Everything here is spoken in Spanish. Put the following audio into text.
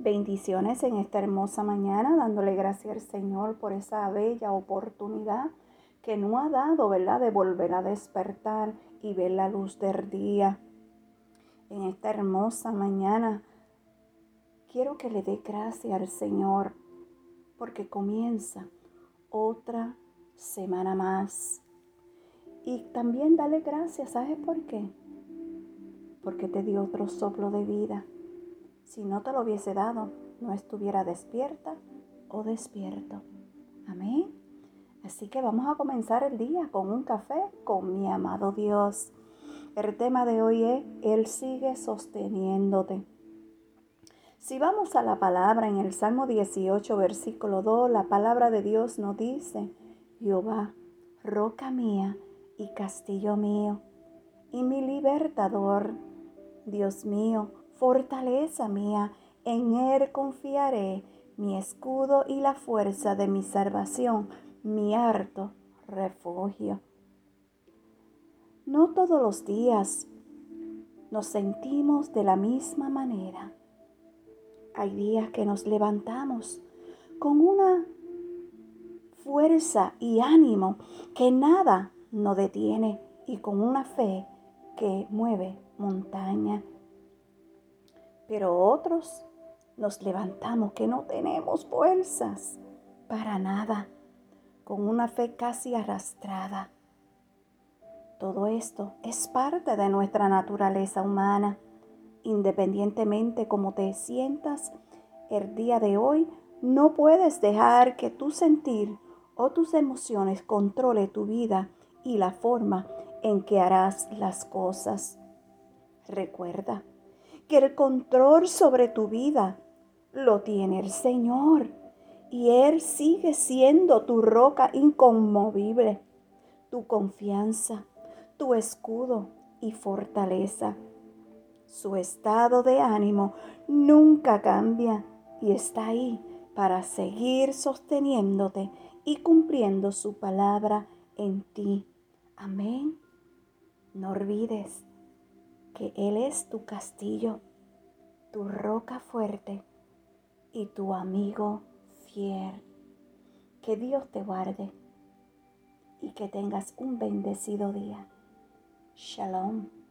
Bendiciones en esta hermosa mañana, dándole gracias al Señor por esa bella oportunidad que no ha dado, ¿verdad?, de volver a despertar y ver la luz del día. En esta hermosa mañana, quiero que le dé gracias al Señor porque comienza otra semana más. Y también dale gracias, ¿sabes por qué? Porque te dio otro soplo de vida si no te lo hubiese dado, no estuviera despierta o despierto. Amén. Así que vamos a comenzar el día con un café con mi amado Dios. El tema de hoy es, Él sigue sosteniéndote. Si vamos a la palabra en el Salmo 18, versículo 2, la palabra de Dios nos dice, Jehová, roca mía y castillo mío, y mi libertador, Dios mío, fortaleza mía, en Él confiaré, mi escudo y la fuerza de mi salvación, mi harto refugio. No todos los días nos sentimos de la misma manera. Hay días que nos levantamos con una fuerza y ánimo que nada nos detiene y con una fe que mueve montaña pero otros nos levantamos que no tenemos fuerzas para nada, con una fe casi arrastrada. Todo esto es parte de nuestra naturaleza humana. Independientemente como te sientas el día de hoy, no puedes dejar que tu sentir o tus emociones controle tu vida y la forma en que harás las cosas. Recuerda, que el control sobre tu vida lo tiene el Señor. Y Él sigue siendo tu roca inconmovible, tu confianza, tu escudo y fortaleza. Su estado de ánimo nunca cambia y está ahí para seguir sosteniéndote y cumpliendo su palabra en ti. Amén. No olvides que Él es tu castillo, tu roca fuerte y tu amigo fiel. Que Dios te guarde y que tengas un bendecido día. Shalom.